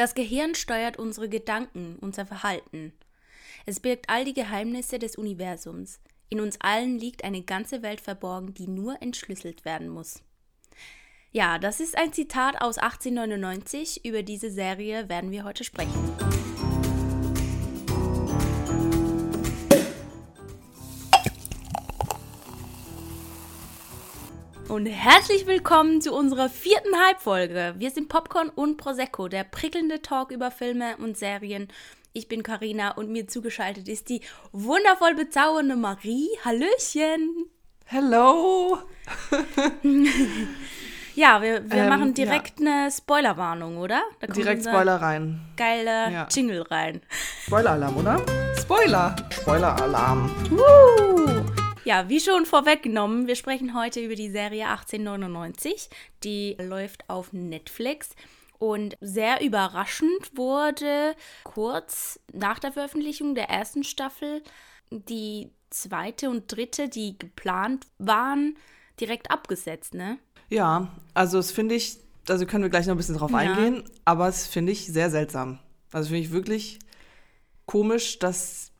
Das Gehirn steuert unsere Gedanken, unser Verhalten. Es birgt all die Geheimnisse des Universums. In uns allen liegt eine ganze Welt verborgen, die nur entschlüsselt werden muss. Ja, das ist ein Zitat aus 1899. Über diese Serie werden wir heute sprechen. Und herzlich willkommen zu unserer vierten Halbfolge. Wir sind Popcorn und Prosecco, der prickelnde Talk über Filme und Serien. Ich bin Karina und mir zugeschaltet ist die wundervoll bezaubernde Marie. Hallöchen! Hello! ja, wir, wir ähm, machen direkt ja. eine Spoilerwarnung, oder? direkt Spoiler rein. Geile ja. Jingle rein. Spoiler-Alarm, oder? Spoiler! Spoiler-Alarm. Woo! Ja, wie schon vorweggenommen, wir sprechen heute über die Serie 1899. Die läuft auf Netflix. Und sehr überraschend wurde kurz nach der Veröffentlichung der ersten Staffel die zweite und dritte, die geplant waren, direkt abgesetzt, ne? Ja, also das finde ich, also können wir gleich noch ein bisschen drauf ja. eingehen, aber es finde ich sehr seltsam. Also finde ich wirklich komisch, dass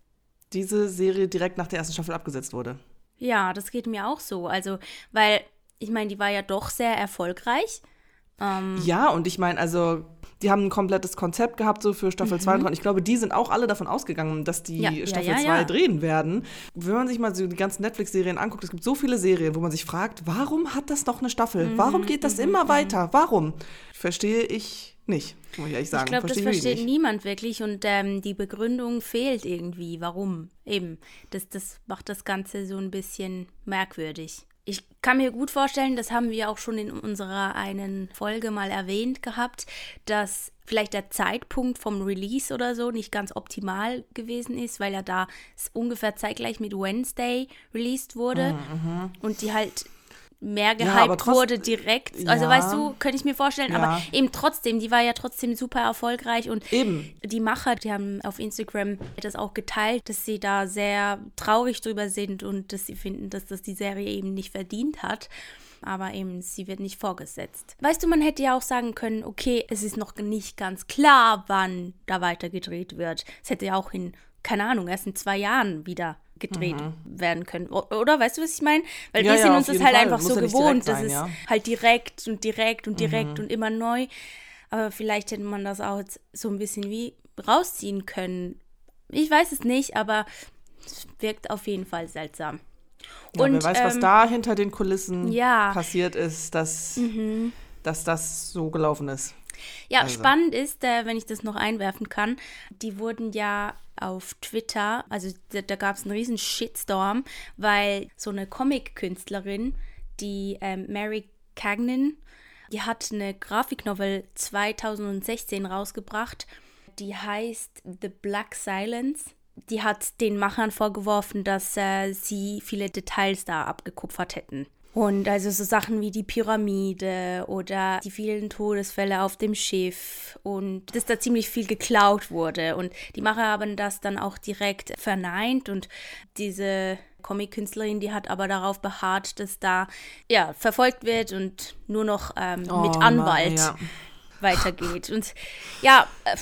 diese Serie direkt nach der ersten Staffel abgesetzt wurde. Ja, das geht mir auch so. Also, weil, ich meine, die war ja doch sehr erfolgreich. Ähm ja, und ich meine, also die haben ein komplettes Konzept gehabt, so für Staffel 2 mhm. und ich glaube, die sind auch alle davon ausgegangen, dass die ja, Staffel 2 ja, ja, drehen werden. Wenn man sich mal so die ganzen Netflix-Serien anguckt, es gibt so viele Serien, wo man sich fragt, warum hat das noch eine Staffel? Mhm. Warum geht das mhm. immer mhm. weiter? Warum? Verstehe ich nicht, muss ich ehrlich sagen. Ich glaube, das versteht nicht. niemand wirklich und ähm, die Begründung fehlt irgendwie. Warum? Eben. Das, das macht das Ganze so ein bisschen merkwürdig. Ich kann mir gut vorstellen, das haben wir auch schon in unserer einen Folge mal erwähnt gehabt, dass vielleicht der Zeitpunkt vom Release oder so nicht ganz optimal gewesen ist, weil ja da ungefähr zeitgleich mit Wednesday released wurde mhm. und die halt mehr gehypt ja, wurde direkt. Also ja, weißt du, könnte ich mir vorstellen. Ja. Aber eben trotzdem, die war ja trotzdem super erfolgreich. Und eben. die Macher, die haben auf Instagram das auch geteilt, dass sie da sehr traurig drüber sind und dass sie finden, dass das die Serie eben nicht verdient hat. Aber eben, sie wird nicht vorgesetzt. Weißt du, man hätte ja auch sagen können, okay, es ist noch nicht ganz klar, wann da weiter gedreht wird. Es hätte ja auch in, keine Ahnung, erst in zwei Jahren wieder gedreht mhm. werden können. Oder weißt du, was ich meine? Weil ja, wir sind ja, uns das halt Fall. einfach Muss so gewohnt. Sein, das ist ja. halt direkt und direkt und direkt mhm. und immer neu. Aber vielleicht hätte man das auch jetzt so ein bisschen wie rausziehen können. Ich weiß es nicht, aber es wirkt auf jeden Fall seltsam. Ja, und, wer weiß, ähm, was da hinter den Kulissen passiert ist, dass, mhm. dass das so gelaufen ist. Ja, also. spannend ist, äh, wenn ich das noch einwerfen kann, die wurden ja auf Twitter, also da, da gab es einen riesen Shitstorm, weil so eine Comic-Künstlerin, die ähm, Mary Cagnin, die hat eine Grafiknovel 2016 rausgebracht, die heißt The Black Silence. Die hat den Machern vorgeworfen, dass äh, sie viele Details da abgekupfert hätten. Und also so Sachen wie die Pyramide oder die vielen Todesfälle auf dem Schiff und dass da ziemlich viel geklaut wurde. Und die Macher haben das dann auch direkt verneint und diese Comic-Künstlerin, die hat aber darauf beharrt, dass da ja verfolgt wird und nur noch ähm, oh, mit Anwalt Mann, ja. weitergeht. Und ja, äh,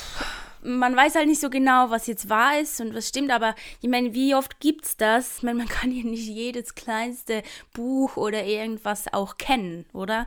man weiß halt nicht so genau, was jetzt wahr ist und was stimmt, aber ich meine, wie oft gibt's das? Ich meine, man kann ja nicht jedes kleinste Buch oder irgendwas auch kennen, oder?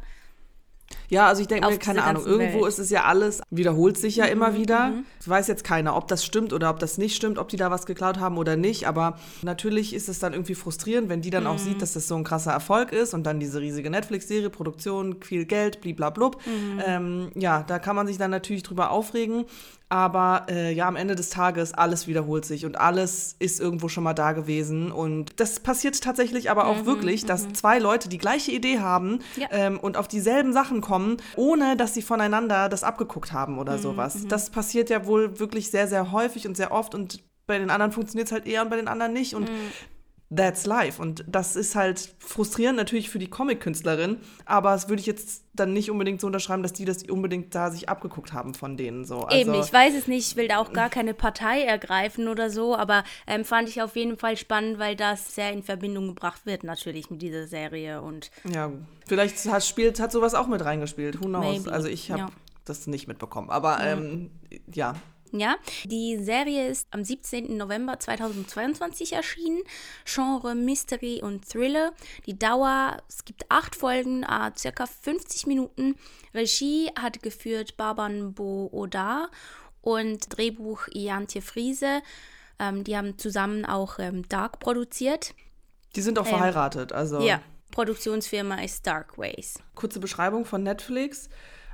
Ja, also ich denke mir, keine Ahnung, irgendwo Welt. ist es ja alles, wiederholt sich ja mhm, immer wieder. Mhm. Ich weiß jetzt keiner, ob das stimmt oder ob das nicht stimmt, ob die da was geklaut haben oder nicht, aber natürlich ist es dann irgendwie frustrierend, wenn die dann mhm. auch sieht, dass das so ein krasser Erfolg ist und dann diese riesige Netflix-Serie, Produktion, viel Geld, bliblablub. Mhm. Ähm, ja, da kann man sich dann natürlich drüber aufregen, aber äh, ja, am Ende des Tages, alles wiederholt sich und alles ist irgendwo schon mal da gewesen. Und das passiert tatsächlich aber auch mhm, wirklich, dass mhm. zwei Leute die gleiche Idee haben ja. ähm, und auf dieselben Sachen kommen, ohne dass sie voneinander das abgeguckt haben oder mhm, sowas. Mhm. Das passiert ja wohl wirklich sehr, sehr häufig und sehr oft und bei den anderen funktioniert es halt eher und bei den anderen nicht. Und mhm that's life. Und das ist halt frustrierend natürlich für die Comic-Künstlerin, aber das würde ich jetzt dann nicht unbedingt so unterschreiben, dass die das unbedingt da sich abgeguckt haben von denen. So. Also, Eben, ich weiß es nicht, ich will da auch gar keine Partei ergreifen oder so, aber ähm, fand ich auf jeden Fall spannend, weil das sehr in Verbindung gebracht wird natürlich mit dieser Serie. Und ja, vielleicht hat, spielt, hat sowas auch mit reingespielt, who knows. Maybe. Also ich habe ja. das nicht mitbekommen, aber ja. ähm, ja. Ja, die Serie ist am 17. November 2022 erschienen. Genre Mystery und Thriller. Die Dauer, es gibt acht Folgen, äh, circa 50 Minuten. Regie hat geführt Baban Bo Oda und Drehbuch Iantje Friese. Ähm, die haben zusammen auch ähm, Dark produziert. Die sind auch ähm, verheiratet, also. Ja, Produktionsfirma ist Darkways. Kurze Beschreibung von Netflix.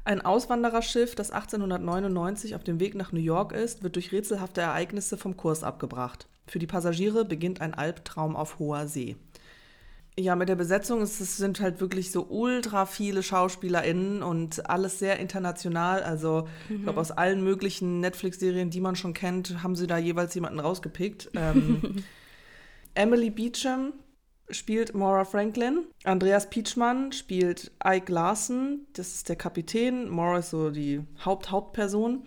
Ein Auswandererschiff, das 1899 auf dem Weg nach New York ist, wird durch rätselhafte Ereignisse vom Kurs abgebracht. Für die Passagiere beginnt ein Albtraum auf hoher See. Ja, mit der Besetzung es sind halt wirklich so ultra viele SchauspielerInnen und alles sehr international. Also, mhm. ich glaube, aus allen möglichen Netflix-Serien, die man schon kennt, haben sie da jeweils jemanden rausgepickt. Ähm, Emily Beecham, spielt Maura Franklin. Andreas Pietschmann spielt Ike Larson, das ist der Kapitän. Maura ist so die Haupt-Hauptperson.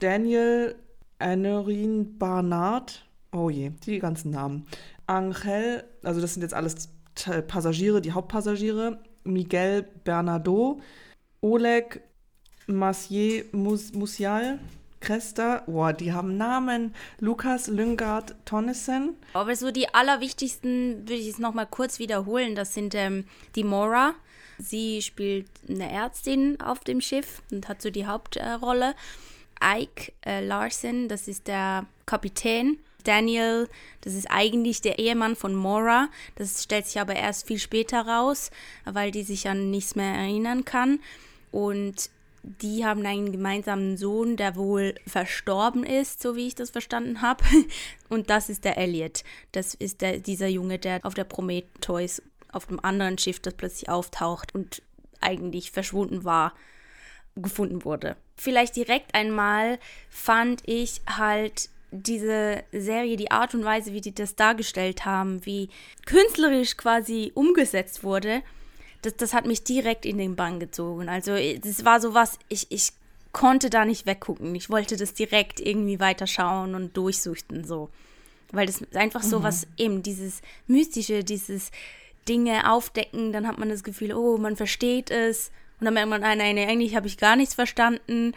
Daniel Anorin Barnard, oh je, die ganzen Namen. Angel, also das sind jetzt alles Passagiere, die Hauptpassagiere. Miguel Bernardo, Oleg Massier Musial, Kresta, boah, die haben Namen. Lukas Lyngard Tonnesen. Aber so die allerwichtigsten würde ich jetzt nochmal kurz wiederholen. Das sind ähm, die Mora. Sie spielt eine Ärztin auf dem Schiff und hat so die Hauptrolle. Ike äh, Larson, das ist der Kapitän. Daniel, das ist eigentlich der Ehemann von Mora. Das stellt sich aber erst viel später raus, weil die sich an nichts mehr erinnern kann. Und die haben einen gemeinsamen Sohn, der wohl verstorben ist, so wie ich das verstanden habe. Und das ist der Elliot. Das ist der, dieser Junge, der auf der Prometheus auf dem anderen Schiff, das plötzlich auftaucht und eigentlich verschwunden war, gefunden wurde. Vielleicht direkt einmal fand ich halt diese Serie, die Art und Weise, wie die das dargestellt haben, wie künstlerisch quasi umgesetzt wurde, das, das hat mich direkt in den Bann gezogen. Also das war so was, ich, ich konnte da nicht weggucken. Ich wollte das direkt irgendwie weiterschauen und durchsuchten so. Weil das ist einfach so mhm. was, eben dieses Mystische, dieses Dinge aufdecken, dann hat man das Gefühl, oh, man versteht es. Und dann merkt man, nein, nein, eigentlich habe ich gar nichts verstanden.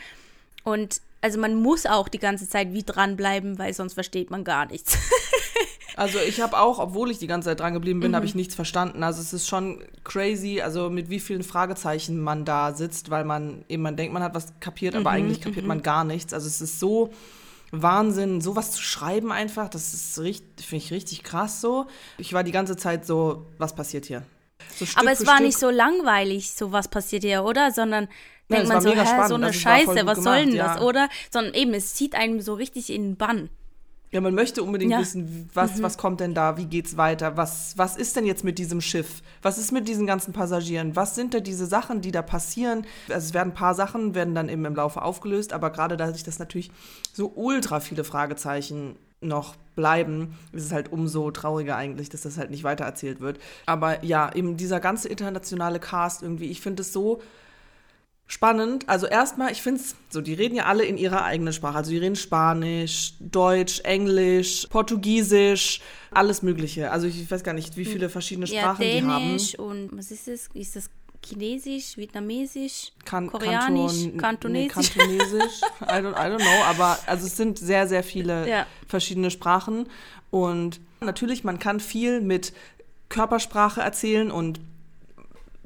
Und also man muss auch die ganze Zeit wie dranbleiben, weil sonst versteht man gar nichts. Also ich habe auch, obwohl ich die ganze Zeit dran geblieben bin, mhm. habe ich nichts verstanden. Also es ist schon crazy, also mit wie vielen Fragezeichen man da sitzt, weil man eben, man denkt, man hat was kapiert, aber mhm, eigentlich kapiert mhm. man gar nichts. Also es ist so Wahnsinn, sowas zu schreiben einfach, das ist richtig, finde ich richtig krass so. Ich war die ganze Zeit so, was passiert hier? So aber es war Stück. nicht so langweilig, so was passiert hier, oder? Sondern ja, denkt man so, hä, so eine also Scheiße, was gemacht, soll denn das, ja. oder? Sondern eben, es zieht einem so richtig in den Bann. Ja, man möchte unbedingt ja. wissen, was, mhm. was kommt denn da, wie geht's weiter, was, was ist denn jetzt mit diesem Schiff, was ist mit diesen ganzen Passagieren, was sind da diese Sachen, die da passieren. Also es werden ein paar Sachen, werden dann eben im Laufe aufgelöst, aber gerade dadurch, dass natürlich so ultra viele Fragezeichen noch bleiben, ist es halt umso trauriger eigentlich, dass das halt nicht weitererzählt wird. Aber ja, eben dieser ganze internationale Cast irgendwie, ich finde es so spannend. Also erstmal, ich finde es so, die reden ja alle in ihrer eigenen Sprache. Also die reden Spanisch, Deutsch, Englisch, Portugiesisch, alles Mögliche. Also ich weiß gar nicht, wie viele verschiedene Sprachen ja, Dänisch die haben. und was ist das? Ist das Chinesisch, Vietnamesisch, kan Koreanisch, Kanton, Kantonesisch? Nee, Kantonesisch, I don't, I don't know. Aber also es sind sehr, sehr viele ja. verschiedene Sprachen. Und natürlich, man kann viel mit Körpersprache erzählen und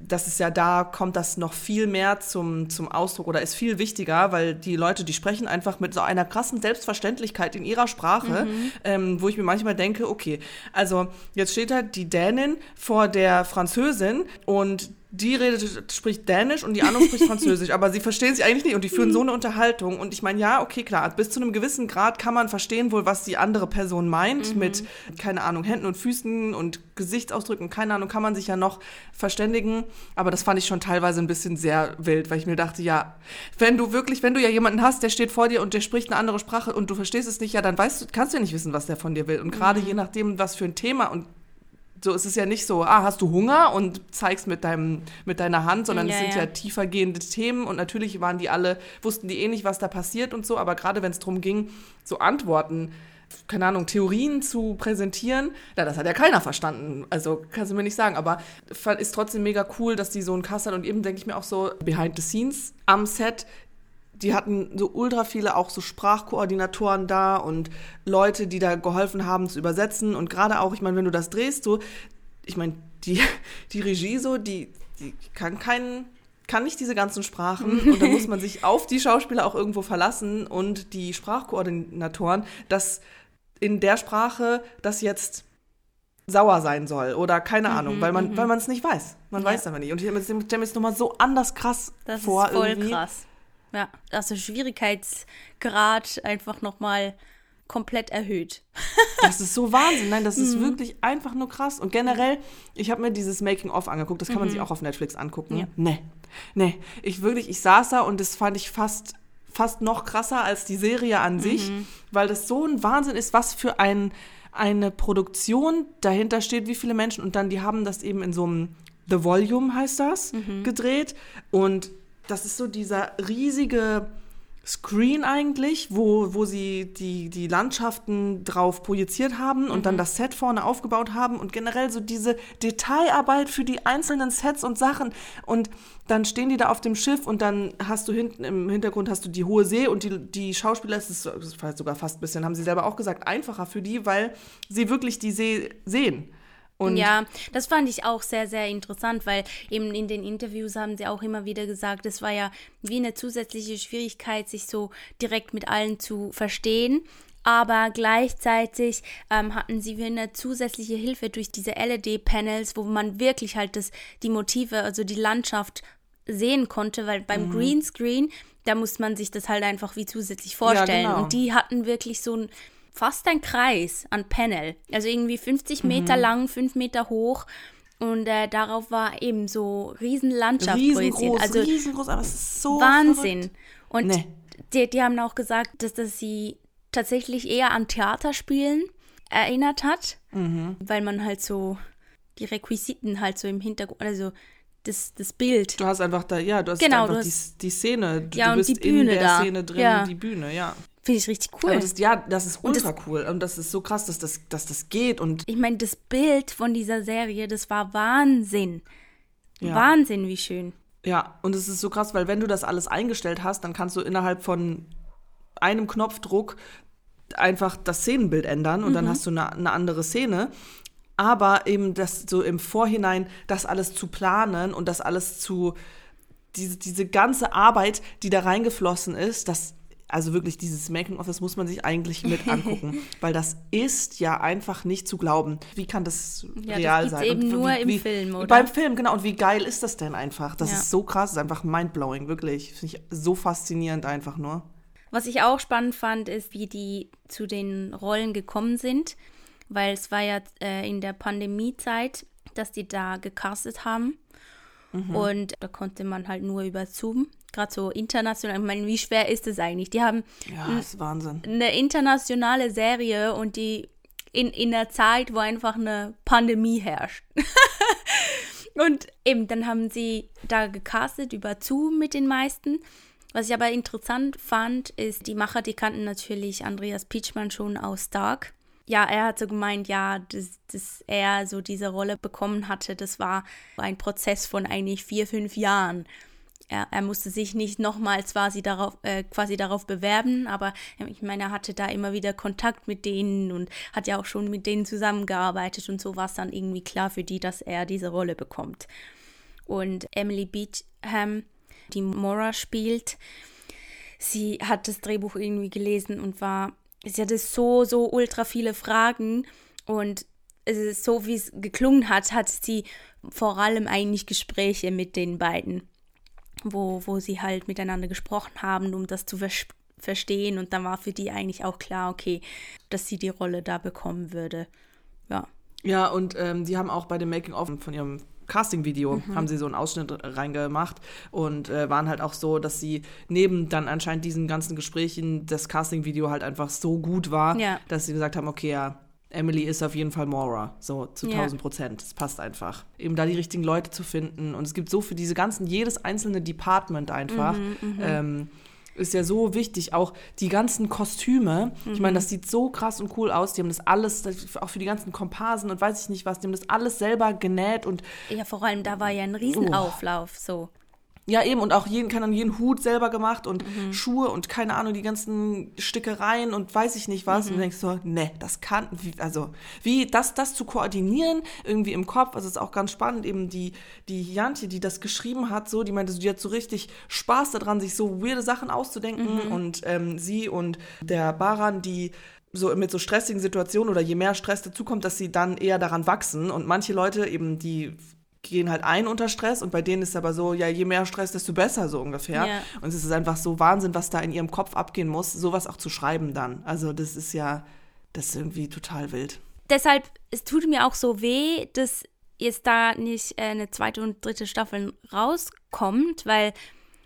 das ist ja da, kommt das noch viel mehr zum, zum Ausdruck oder ist viel wichtiger, weil die Leute, die sprechen einfach mit so einer krassen Selbstverständlichkeit in ihrer Sprache, mhm. ähm, wo ich mir manchmal denke, okay, also jetzt steht da die Dänin vor der Französin und die redet, spricht Dänisch und die andere spricht Französisch, aber sie verstehen sich eigentlich nicht und die führen so eine Unterhaltung. Und ich meine, ja, okay, klar, bis zu einem gewissen Grad kann man verstehen wohl, was die andere Person meint, mhm. mit, keine Ahnung, Händen und Füßen und Gesichtsausdrücken, keine Ahnung, kann man sich ja noch verständigen. Aber das fand ich schon teilweise ein bisschen sehr wild, weil ich mir dachte, ja, wenn du wirklich, wenn du ja jemanden hast, der steht vor dir und der spricht eine andere Sprache und du verstehst es nicht, ja, dann weißt du, kannst du ja nicht wissen, was der von dir will. Und gerade mhm. je nachdem, was für ein Thema und so ist es ja nicht so, ah, hast du Hunger und zeigst mit deinem mit deiner Hand, sondern ja, es sind ja. ja tiefergehende Themen und natürlich waren die alle wussten die eh nicht, was da passiert und so, aber gerade wenn es darum ging, so Antworten keine Ahnung, Theorien zu präsentieren, na, das hat ja keiner verstanden. Also kannst du mir nicht sagen, aber ist trotzdem mega cool, dass die so einen Cast hat und eben denke ich mir auch so, behind the scenes am Set die hatten so ultra viele auch so Sprachkoordinatoren da und Leute, die da geholfen haben zu übersetzen. Und gerade auch, ich meine, wenn du das drehst, so, ich meine, die, die Regie so, die, die kann keinen kann nicht diese ganzen Sprachen und da muss man sich auf die Schauspieler auch irgendwo verlassen und die Sprachkoordinatoren, dass in der Sprache das jetzt sauer sein soll oder keine mhm, Ahnung, weil man mhm. weil man es nicht weiß. Man weiß aber nicht. Und ich stelle mir jetzt nochmal so anders krass das vor. Das ist voll irgendwie. krass. Ja, also Schwierigkeitsgrad einfach nochmal komplett erhöht. das ist so Wahnsinn. Nein, das ist mhm. wirklich einfach nur krass. Und generell, ich habe mir dieses Making-of angeguckt. Das kann mhm. man sich auch auf Netflix angucken. Ja. Nee, nee. Ich wirklich, ich saß da und das fand ich fast, fast noch krasser als die Serie an sich, mhm. weil das so ein Wahnsinn ist, was für ein, eine Produktion dahinter steht, wie viele Menschen. Und dann, die haben das eben in so einem The Volume heißt das, mhm. gedreht. Und das ist so dieser riesige Screen eigentlich, wo, wo sie die, die Landschaften drauf projiziert haben und mhm. dann das Set vorne aufgebaut haben und generell so diese Detailarbeit für die einzelnen Sets und Sachen. Und dann stehen die da auf dem Schiff und dann hast du hinten im Hintergrund hast du die hohe See und die, die Schauspieler, das ist, das ist sogar fast ein bisschen, haben sie selber auch gesagt, einfacher für die, weil sie wirklich die See sehen. Und ja, das fand ich auch sehr, sehr interessant, weil eben in den Interviews haben sie auch immer wieder gesagt, es war ja wie eine zusätzliche Schwierigkeit, sich so direkt mit allen zu verstehen. Aber gleichzeitig ähm, hatten sie wie eine zusätzliche Hilfe durch diese LED-Panels, wo man wirklich halt das, die Motive, also die Landschaft sehen konnte, weil beim mhm. Greenscreen, da muss man sich das halt einfach wie zusätzlich vorstellen. Ja, genau. Und die hatten wirklich so ein fast ein Kreis an Panel. Also irgendwie 50 Meter mhm. lang, 5 Meter hoch. Und äh, darauf war eben so riesen Landschaft riesengroß, Also riesengroß, aber es ist so Wahnsinn. Verrückt. Und nee. die, die haben auch gesagt, dass das sie tatsächlich eher an Theaterspielen erinnert hat, mhm. weil man halt so die Requisiten halt so im Hintergrund, also das, das Bild. Du hast einfach da, ja, du hast genau, einfach du hast, die, die Szene, du, ja, du bist in der da. Szene drin, ja. die Bühne, ja. Finde ich richtig cool. Das, ja, das ist ultra das, cool. Und das ist so krass, dass das, dass das geht. Und ich meine, das Bild von dieser Serie, das war Wahnsinn. Ja. Wahnsinn, wie schön. Ja, und es ist so krass, weil wenn du das alles eingestellt hast, dann kannst du innerhalb von einem Knopfdruck einfach das Szenenbild ändern und mhm. dann hast du eine, eine andere Szene aber eben das so im Vorhinein das alles zu planen und das alles zu diese, diese ganze Arbeit, die da reingeflossen ist, das also wirklich dieses Making of, das muss man sich eigentlich mit angucken, weil das ist ja einfach nicht zu glauben. Wie kann das ja, real das sein? eben und nur wie, im Film, oder? Beim Film, genau. Und wie geil ist das denn einfach? Das ja. ist so krass, das ist einfach mindblowing, wirklich. Finde ich so faszinierend einfach nur. Was ich auch spannend fand, ist, wie die zu den Rollen gekommen sind, weil es war ja äh, in der Pandemiezeit, dass die da gecastet haben. Mhm. Und da konnte man halt nur über Zoom gerade so international, ich meine, wie schwer ist es eigentlich? Die haben ja, eine internationale Serie und die in, in einer Zeit, wo einfach eine Pandemie herrscht. und eben, dann haben sie da gecastet über Zoom mit den meisten. Was ich aber interessant fand, ist, die Macher, die kannten natürlich Andreas Pietschmann schon aus Dark. Ja, er hat so gemeint, ja, dass, dass er so diese Rolle bekommen hatte, das war ein Prozess von eigentlich vier, fünf Jahren er, er musste sich nicht nochmals quasi darauf, äh, quasi darauf bewerben, aber ich meine, er hatte da immer wieder Kontakt mit denen und hat ja auch schon mit denen zusammengearbeitet und so war es dann irgendwie klar für die, dass er diese Rolle bekommt. Und Emily Beecham, die Mora spielt, sie hat das Drehbuch irgendwie gelesen und war, sie hatte so, so ultra viele Fragen und so, wie es geklungen hat, hat sie vor allem eigentlich Gespräche mit den beiden wo, wo sie halt miteinander gesprochen haben, um das zu ver verstehen. Und dann war für die eigentlich auch klar, okay, dass sie die Rolle da bekommen würde. Ja. Ja, und ähm, die haben auch bei dem Making-of von ihrem Casting-Video mhm. haben sie so einen Ausschnitt reingemacht und äh, waren halt auch so, dass sie neben dann anscheinend diesen ganzen Gesprächen das Casting-Video halt einfach so gut war, ja. dass sie gesagt haben, okay, ja, Emily ist auf jeden Fall Mora, so zu ja. 1000 Prozent. Es passt einfach. Eben da die richtigen Leute zu finden. Und es gibt so für diese ganzen, jedes einzelne Department einfach. Mhm. ähm, ist ja so wichtig. Auch die ganzen Kostüme. Mhm. Ich meine, das sieht so krass und cool aus. Die haben das alles, auch für die ganzen Komparsen und weiß ich nicht was, die haben das alles selber genäht und. Ja, vor allem da war ja ein Riesenauflauf, oh. so. Ja, eben, und auch jeden, kann dann jeden Hut selber gemacht und mhm. Schuhe und keine Ahnung, die ganzen Stickereien und weiß ich nicht was. Mhm. Und du denkst so, ne, das kann, wie, also, wie das, das zu koordinieren, irgendwie im Kopf, also ist auch ganz spannend, eben die, die Jantje, die das geschrieben hat, so, die meinte, die hat so richtig Spaß daran, sich so weirde Sachen auszudenken mhm. und ähm, sie und der Baran, die so mit so stressigen Situationen oder je mehr Stress dazukommt, dass sie dann eher daran wachsen und manche Leute eben, die gehen halt ein unter Stress und bei denen ist es aber so, ja, je mehr Stress, desto besser, so ungefähr. Ja. Und es ist einfach so Wahnsinn, was da in ihrem Kopf abgehen muss, sowas auch zu schreiben dann. Also das ist ja, das ist irgendwie total wild. Deshalb, es tut mir auch so weh, dass jetzt da nicht äh, eine zweite und dritte Staffel rauskommt, weil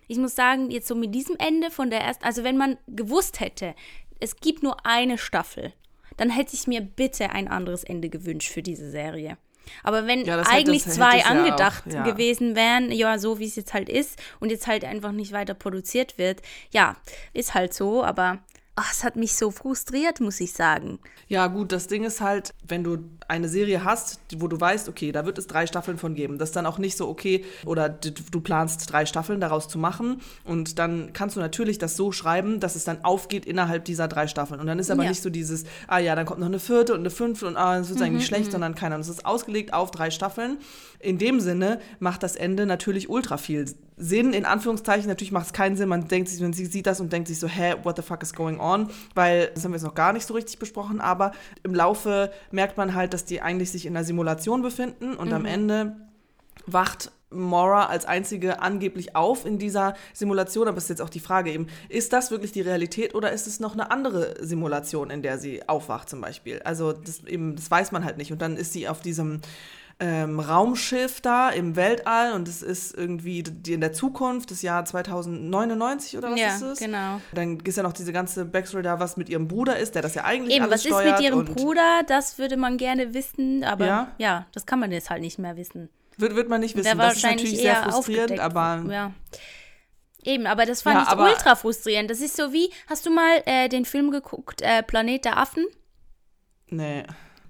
ich muss sagen, jetzt so mit diesem Ende von der ersten, also wenn man gewusst hätte, es gibt nur eine Staffel, dann hätte ich mir bitte ein anderes Ende gewünscht für diese Serie. Aber wenn ja, eigentlich das, zwei angedacht ja auch, ja. gewesen wären, ja, so wie es jetzt halt ist und jetzt halt einfach nicht weiter produziert wird, ja, ist halt so, aber Ach, es hat mich so frustriert, muss ich sagen. Ja, gut, das Ding ist halt, wenn du eine Serie hast, wo du weißt, okay, da wird es drei Staffeln von geben, das ist dann auch nicht so okay, oder du planst drei Staffeln daraus zu machen und dann kannst du natürlich das so schreiben, dass es dann aufgeht innerhalb dieser drei Staffeln. Und dann ist aber ja. nicht so dieses, ah ja, dann kommt noch eine vierte und eine fünfte und ah, es wird mhm, eigentlich schlecht, mhm. sondern keiner. Und es ist ausgelegt auf drei Staffeln. In dem Sinne macht das Ende natürlich ultra viel Sinn, in Anführungszeichen. Natürlich macht es keinen Sinn. Man denkt sich, man sieht das und denkt sich so, hä, what the fuck is going on? Weil das haben wir jetzt noch gar nicht so richtig besprochen, aber im Laufe merkt man halt, dass die eigentlich sich in einer Simulation befinden und mhm. am Ende wacht Mora als einzige angeblich auf in dieser Simulation, aber es ist jetzt auch die Frage eben, ist das wirklich die Realität oder ist es noch eine andere Simulation, in der sie aufwacht zum Beispiel? Also das eben, das weiß man halt nicht. Und dann ist sie auf diesem ähm, Raumschiff da im Weltall und es ist irgendwie in der Zukunft, das Jahr 2099 oder was ja, ist es? genau. Dann ist ja noch diese ganze Backstory da, was mit ihrem Bruder ist, der das ja eigentlich Eben, alles was ist mit ihrem Bruder? Das würde man gerne wissen, aber ja? ja, das kann man jetzt halt nicht mehr wissen. Wird, wird man nicht wissen. Das ist natürlich sehr frustrierend, aber... Ja. Eben, aber das fand ja, ich ultra frustrierend. Das ist so wie, hast du mal äh, den Film geguckt, äh, Planet der Affen? Nee.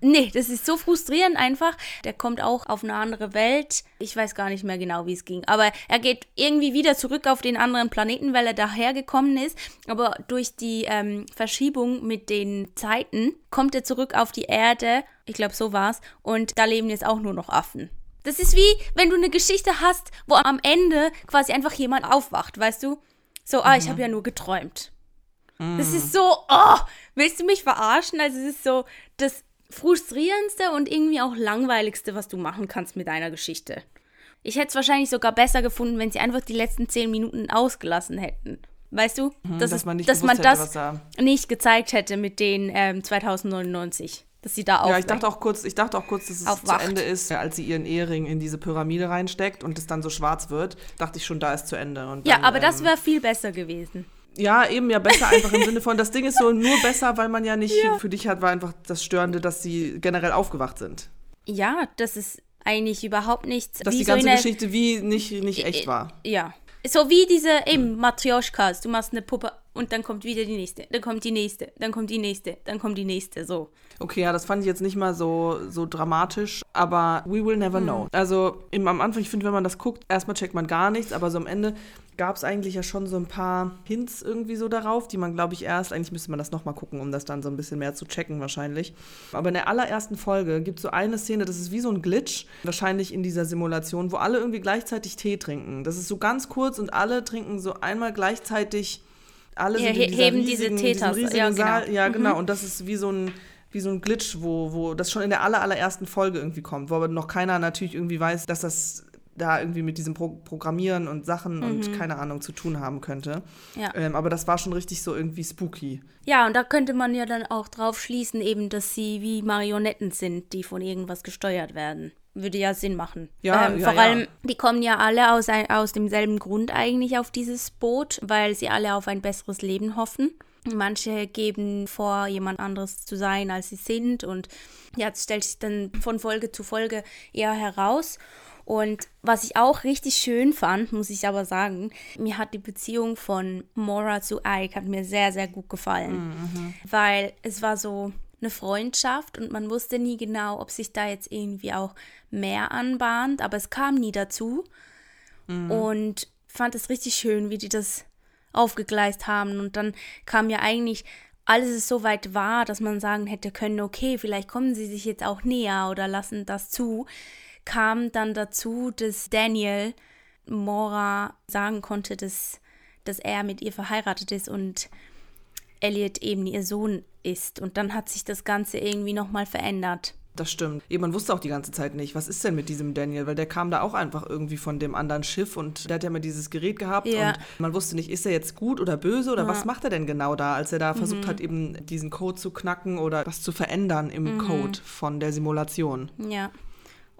Nee, das ist so frustrierend einfach. Der kommt auch auf eine andere Welt. Ich weiß gar nicht mehr genau, wie es ging. Aber er geht irgendwie wieder zurück auf den anderen Planeten, weil er dahergekommen ist. Aber durch die ähm, Verschiebung mit den Zeiten kommt er zurück auf die Erde. Ich glaube, so war's. Und da leben jetzt auch nur noch Affen. Das ist wie, wenn du eine Geschichte hast, wo am Ende quasi einfach jemand aufwacht, weißt du? So, ah, ich mhm. habe ja nur geträumt. Mhm. Das ist so, oh, willst du mich verarschen? Also es ist so, das frustrierendste und irgendwie auch langweiligste, was du machen kannst mit deiner Geschichte. Ich hätte es wahrscheinlich sogar besser gefunden, wenn sie einfach die letzten zehn Minuten ausgelassen hätten. Weißt du? Mhm, dass, dass, man, nicht dass man das da nicht gezeigt hätte mit den ähm, 2099. Dass sie da auch. Ja, ich dachte auch kurz, ich dachte auch kurz, dass es aufwacht. zu Ende ist, als sie ihren Ehering in diese Pyramide reinsteckt und es dann so schwarz wird, dachte ich schon, da ist zu Ende. Und ja, dann, aber ähm, das wäre viel besser gewesen. Ja, eben ja besser einfach im Sinne von, das Ding ist so nur besser, weil man ja nicht, ja. für dich hat, war einfach das Störende, dass sie generell aufgewacht sind. Ja, das ist eigentlich überhaupt nichts. Dass die ganze so Geschichte wie nicht, nicht echt war. Ja. So wie diese eben Matryoshkas. Du machst eine Puppe und dann kommt wieder die nächste, dann kommt die nächste, dann kommt die nächste, dann kommt die nächste, so. Okay, ja, das fand ich jetzt nicht mal so, so dramatisch, aber we will never hm. know. Also im, am Anfang, ich finde, wenn man das guckt, erstmal checkt man gar nichts, aber so am Ende gab es eigentlich ja schon so ein paar Hints irgendwie so darauf, die man, glaube ich, erst, eigentlich müsste man das nochmal gucken, um das dann so ein bisschen mehr zu checken wahrscheinlich. Aber in der allerersten Folge gibt es so eine Szene, das ist wie so ein Glitch, wahrscheinlich in dieser Simulation, wo alle irgendwie gleichzeitig Tee trinken. Das ist so ganz kurz und alle trinken so einmal gleichzeitig, alle ja, in heben riesigen, diese Tetas. Ja, genau. Saal. Ja, genau. Mhm. Und das ist wie so ein wie so ein Glitch, wo, wo das schon in der aller, allerersten Folge irgendwie kommt, wo aber noch keiner natürlich irgendwie weiß, dass das da irgendwie mit diesem Pro Programmieren und Sachen mhm. und keine Ahnung zu tun haben könnte. Ja. Ähm, aber das war schon richtig so irgendwie spooky. Ja, und da könnte man ja dann auch drauf schließen, eben, dass sie wie Marionetten sind, die von irgendwas gesteuert werden. Würde ja Sinn machen. Ja, ähm, ja vor allem, ja. die kommen ja alle aus, ein, aus demselben Grund eigentlich auf dieses Boot, weil sie alle auf ein besseres Leben hoffen. Manche geben vor, jemand anderes zu sein, als sie sind. Und ja, das stellt sich dann von Folge zu Folge eher heraus. Und was ich auch richtig schön fand, muss ich aber sagen, mir hat die Beziehung von Mora zu Ike hat mir sehr, sehr gut gefallen. Mhm. Weil es war so eine Freundschaft und man wusste nie genau, ob sich da jetzt irgendwie auch mehr anbahnt, aber es kam nie dazu. Mhm. Und fand es richtig schön, wie die das aufgegleist haben. Und dann kam ja eigentlich alles ist so weit war, dass man sagen hätte können, okay, vielleicht kommen sie sich jetzt auch näher oder lassen das zu, kam dann dazu, dass Daniel Mora sagen konnte, dass, dass er mit ihr verheiratet ist und Elliot eben ihr Sohn ist. Und dann hat sich das Ganze irgendwie nochmal verändert. Das stimmt. Eben, man wusste auch die ganze Zeit nicht, was ist denn mit diesem Daniel, weil der kam da auch einfach irgendwie von dem anderen Schiff und der hat ja mal dieses Gerät gehabt ja. und man wusste nicht, ist er jetzt gut oder böse oder ja. was macht er denn genau da, als er da mhm. versucht hat, eben diesen Code zu knacken oder was zu verändern im mhm. Code von der Simulation. Ja.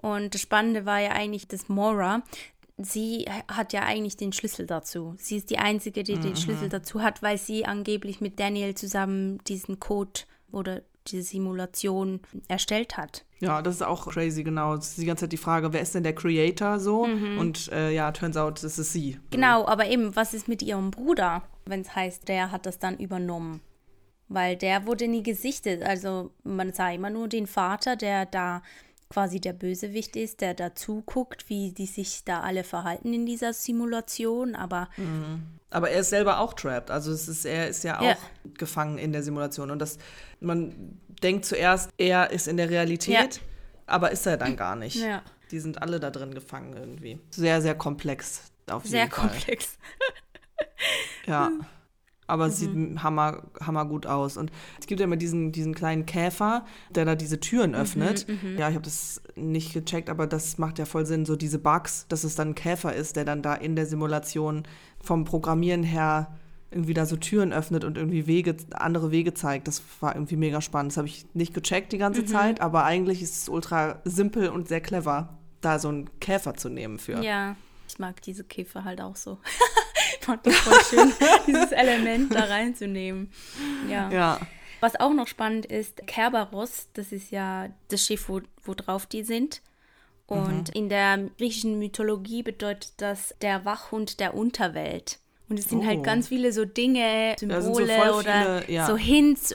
Und das Spannende war ja eigentlich, dass Mora, sie hat ja eigentlich den Schlüssel dazu. Sie ist die Einzige, die mhm. den Schlüssel dazu hat, weil sie angeblich mit Daniel zusammen diesen Code oder diese Simulation erstellt hat. Ja, das ist auch crazy, genau. Das ist die ganze Zeit die Frage, wer ist denn der Creator so? Mhm. Und äh, ja, turns out, das ist sie. Genau, aber eben, was ist mit ihrem Bruder, wenn es heißt, der hat das dann übernommen? Weil der wurde nie gesichtet. Also man sah immer nur den Vater, der da quasi der Bösewicht ist, der da zuguckt, wie die sich da alle verhalten in dieser Simulation, aber. Mhm. Aber er ist selber auch trapped. Also es ist, er ist ja auch ja. gefangen in der Simulation. Und das, man denkt zuerst, er ist in der Realität, ja. aber ist er dann gar nicht. Ja. Die sind alle da drin gefangen irgendwie. Sehr, sehr komplex. Auf sehr komplex. ja. Aber es mhm. sieht hammer, hammer gut aus. Und es gibt ja immer diesen, diesen kleinen Käfer, der da diese Türen mhm, öffnet. Mhm, ja, ich habe das nicht gecheckt, aber das macht ja voll Sinn, so diese Bugs, dass es dann ein Käfer ist, der dann da in der Simulation vom Programmieren her irgendwie da so Türen öffnet und irgendwie Wege, andere Wege zeigt. Das war irgendwie mega spannend. Das habe ich nicht gecheckt die ganze mhm. Zeit, aber eigentlich ist es ultra simpel und sehr clever, da so einen Käfer zu nehmen für. Ja, ich mag diese Käfer halt auch so. fand das voll schön, dieses Element da reinzunehmen. Ja. ja. Was auch noch spannend ist, Kerberos, das ist ja das Schiff, wo, wo drauf die sind. Und mhm. in der griechischen Mythologie bedeutet das der Wachhund der Unterwelt. Und es sind halt oh. halt ganz viele so Dinge, Symbole so oder viele, ja. so Hints,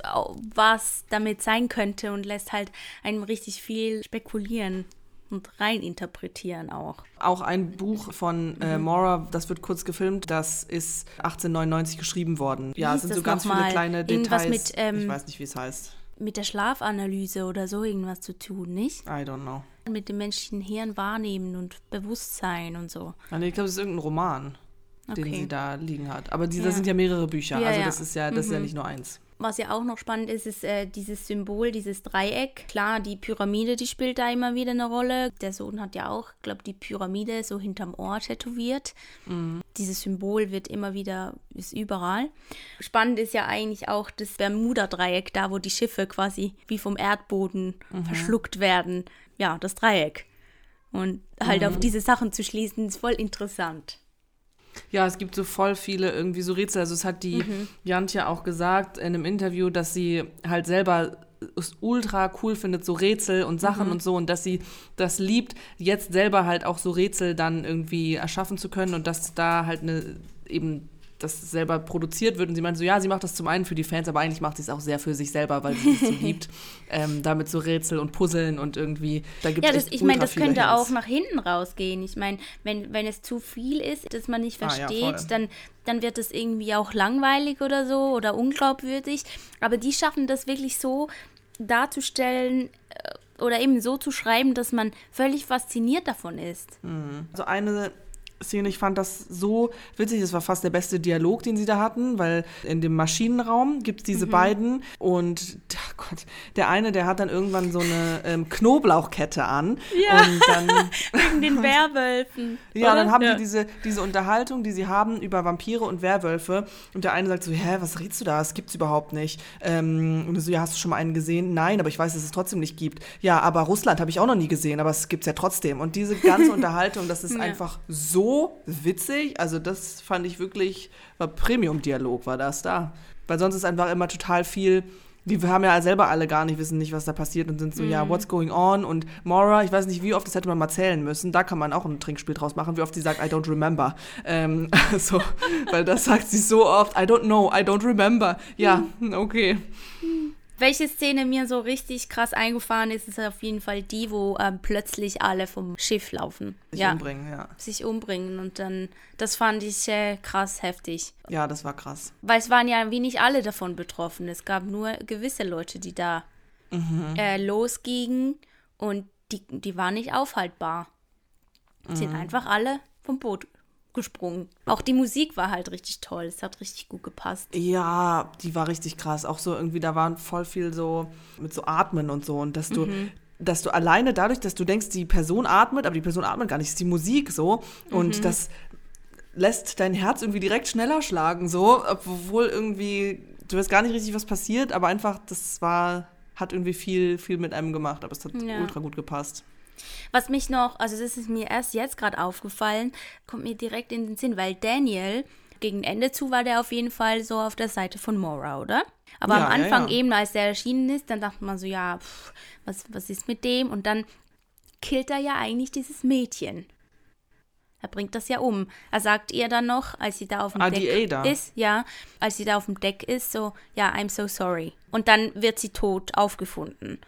was damit sein könnte und lässt halt einem richtig viel spekulieren und reininterpretieren auch. Auch ein Buch von äh, mhm. Mora, das wird kurz gefilmt, das ist 1899 geschrieben worden. Ja, es sind so ganz viele kleine Details. Mit, ähm, ich weiß nicht, wie es heißt. Mit der Schlafanalyse oder so irgendwas zu tun, nicht? I don't know. Mit dem menschlichen Hirn wahrnehmen und Bewusstsein und so. Ah, nee, ich glaube, es ist irgendein Roman, okay. den sie da liegen hat. Aber diese ja. sind ja mehrere Bücher, ja, also das ist ja, das mhm. ist ja mhm. nicht nur eins. Was ja auch noch spannend ist, ist äh, dieses Symbol, dieses Dreieck. Klar, die Pyramide, die spielt da immer wieder eine Rolle. Der Sohn hat ja auch, glaube die Pyramide so hinterm Ohr tätowiert. Mhm. Dieses Symbol wird immer wieder, ist überall. Spannend ist ja eigentlich auch das Bermuda-Dreieck, da wo die Schiffe quasi wie vom Erdboden mhm. verschluckt werden. Ja, das Dreieck. Und halt mhm. auf diese Sachen zu schließen, ist voll interessant. Ja, es gibt so voll viele irgendwie so Rätsel. Also es hat die mhm. Jantje auch gesagt in einem Interview, dass sie halt selber es ultra cool findet, so Rätsel und Sachen mhm. und so und dass sie das liebt, jetzt selber halt auch so Rätsel dann irgendwie erschaffen zu können und dass da halt eine eben das selber produziert wird. Und sie meint so, ja, sie macht das zum einen für die Fans, aber eigentlich macht sie es auch sehr für sich selber, weil sie es so liebt. Ähm, damit so Rätsel und Puzzeln und irgendwie, da gibt es Ja, das, ich meine, das könnte Hints. auch nach hinten rausgehen. Ich meine, wenn, wenn es zu viel ist, dass man nicht versteht, ah, ja, dann, dann wird es irgendwie auch langweilig oder so oder unglaubwürdig. Aber die schaffen das wirklich so darzustellen, äh, oder eben so zu schreiben, dass man völlig fasziniert davon ist. Mhm. Also eine Szene. Ich fand das so witzig. Das war fast der beste Dialog, den sie da hatten, weil in dem Maschinenraum gibt es diese mhm. beiden und oh Gott, der eine, der hat dann irgendwann so eine ähm, Knoblauchkette an. Ja, und dann, wegen den Werwölfen. ja, oder? dann haben ja. die diese, diese Unterhaltung, die sie haben über Vampire und Werwölfe und der eine sagt so, hä, was redest du da? Das gibt's überhaupt nicht. Ähm, und so, ja, hast du schon mal einen gesehen? Nein, aber ich weiß, dass es trotzdem nicht gibt. Ja, aber Russland habe ich auch noch nie gesehen, aber es gibt's ja trotzdem. Und diese ganze Unterhaltung, das ist ja. einfach so witzig. Also das fand ich wirklich, war Premium-Dialog war das da. Weil sonst ist einfach immer total viel, die haben ja selber alle gar nicht, wissen nicht, was da passiert und sind so, mm. ja, mhm. what's going on? Und Mora, ich weiß nicht, wie oft, das hätte man mal zählen müssen. Da kann man auch ein Trinkspiel draus machen, wie oft sie sagt, I don't remember. Ähm, so, weil das sagt sie so oft, I don't know, I don't remember. Ja, okay. Welche Szene mir so richtig krass eingefahren ist, ist auf jeden Fall die, wo ähm, plötzlich alle vom Schiff laufen. Sich ja. umbringen, ja. Sich umbringen und dann, das fand ich äh, krass heftig. Ja, das war krass. Weil es waren ja wie nicht alle davon betroffen. Es gab nur gewisse Leute, die da mhm. äh, losgingen und die, die waren nicht aufhaltbar. Mhm. Sind einfach alle vom Boot gesprungen. Auch die Musik war halt richtig toll. Es hat richtig gut gepasst. Ja, die war richtig krass. Auch so irgendwie, da waren voll viel so mit so Atmen und so. Und dass du, mhm. dass du alleine dadurch, dass du denkst, die Person atmet, aber die Person atmet gar nicht, ist die Musik so. Und mhm. das lässt dein Herz irgendwie direkt schneller schlagen, so, obwohl irgendwie, du weißt gar nicht richtig, was passiert, aber einfach, das war, hat irgendwie viel, viel mit einem gemacht, aber es hat ja. ultra gut gepasst. Was mich noch, also das ist mir erst jetzt gerade aufgefallen, kommt mir direkt in den Sinn, weil Daniel, gegen Ende zu war der auf jeden Fall so auf der Seite von Mora, oder? Aber ja, am Anfang ja, ja. eben, als der erschienen ist, dann dachte man so, ja, pff, was, was ist mit dem? Und dann killt er ja eigentlich dieses Mädchen. Er bringt das ja um. Er sagt ihr dann noch, als sie da auf dem ah, Deck ist, ja, als sie da auf dem Deck ist, so, ja, I'm so sorry. Und dann wird sie tot aufgefunden.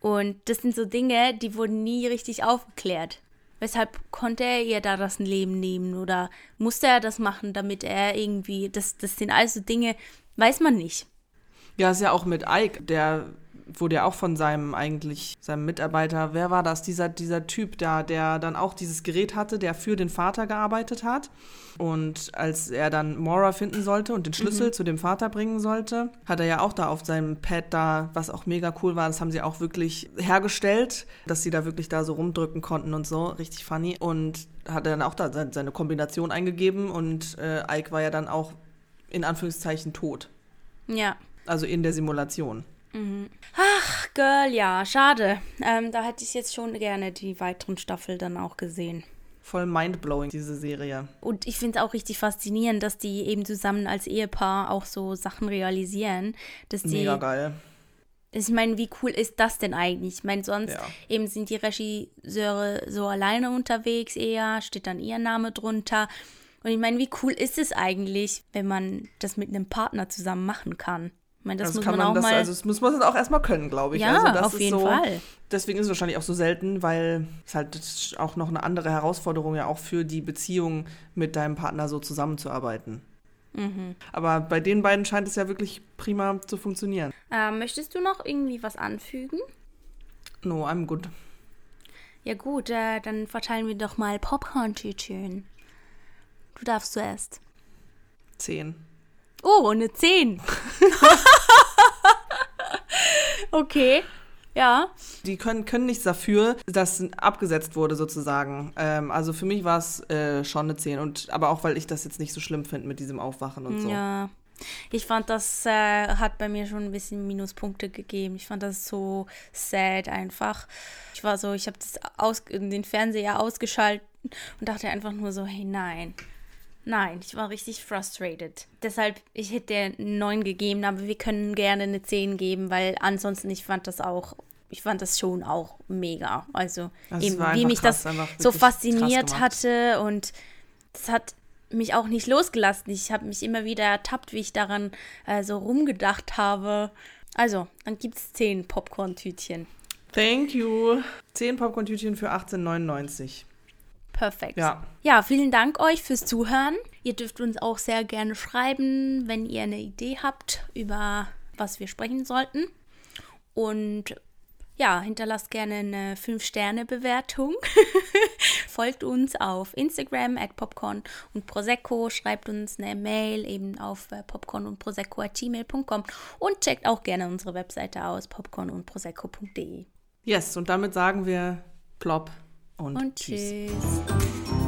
Und das sind so Dinge, die wurden nie richtig aufgeklärt. Weshalb konnte er ihr da das Leben nehmen oder musste er das machen, damit er irgendwie, das, das sind also Dinge, weiß man nicht. Ja, ist ja auch mit Ike, der wurde ja auch von seinem eigentlich, seinem Mitarbeiter, wer war das? Dieser, dieser Typ da, der dann auch dieses Gerät hatte, der für den Vater gearbeitet hat. Und als er dann Mora finden sollte und den Schlüssel mhm. zu dem Vater bringen sollte, hat er ja auch da auf seinem Pad da, was auch mega cool war, das haben sie auch wirklich hergestellt, dass sie da wirklich da so rumdrücken konnten und so, richtig funny. Und hat er dann auch da seine Kombination eingegeben und äh, Ike war ja dann auch in Anführungszeichen tot. Ja. Also in der Simulation. Mhm. Ach, Girl, ja, schade. Ähm, da hätte ich jetzt schon gerne die weiteren Staffeln dann auch gesehen. Voll mindblowing, diese Serie. Und ich finde es auch richtig faszinierend, dass die eben zusammen als Ehepaar auch so Sachen realisieren. Dass die, Mega geil. Ich meine, wie cool ist das denn eigentlich? Ich meine, sonst ja. eben sind die Regisseure so alleine unterwegs eher, steht dann ihr Name drunter. Und ich meine, wie cool ist es eigentlich, wenn man das mit einem Partner zusammen machen kann? Meine, das, das muss man, man auch das, mal. Also das muss man auch erstmal können, glaube ich. Ja, also auf jeden so, Fall. Deswegen ist es wahrscheinlich auch so selten, weil es halt auch noch eine andere Herausforderung ja auch für die Beziehung mit deinem Partner so zusammenzuarbeiten. Mhm. Aber bei den beiden scheint es ja wirklich prima zu funktionieren. Äh, möchtest du noch irgendwie was anfügen? No, I'm good. Ja gut, äh, dann verteilen wir doch mal Popcorn-Tütchen. Du darfst zuerst. Zehn. Oh, eine 10. okay. Ja. Die können, können nichts dafür, dass abgesetzt wurde sozusagen. Ähm, also für mich war es äh, schon eine 10. Und, aber auch, weil ich das jetzt nicht so schlimm finde mit diesem Aufwachen und so. Ja. Ich fand, das äh, hat bei mir schon ein bisschen Minuspunkte gegeben. Ich fand das so sad einfach. Ich war so, ich habe den Fernseher ausgeschaltet und dachte einfach nur so, hey nein, Nein, ich war richtig frustrated. Deshalb, ich hätte 9 gegeben, aber wir können gerne eine 10 geben, weil ansonsten, ich fand das auch, ich fand das schon auch mega. Also, das eben, wie mich krass, das so fasziniert hatte und das hat mich auch nicht losgelassen. Ich habe mich immer wieder ertappt, wie ich daran äh, so rumgedacht habe. Also, dann gibt es 10 Popcorn-Tütchen. Thank you. 10 Popcorn-Tütchen für 18,99. Perfekt. Ja. ja, vielen Dank euch fürs Zuhören. Ihr dürft uns auch sehr gerne schreiben, wenn ihr eine Idee habt, über was wir sprechen sollten. Und ja, hinterlasst gerne eine 5-Sterne-Bewertung. Folgt uns auf Instagram at Popcorn und Prosecco. Schreibt uns eine Mail eben auf äh, popcorn und prosecco.gmail.com und checkt auch gerne unsere Webseite aus popcorn und prosecco.de. Yes, und damit sagen wir plopp und, und tschüss. tschüss.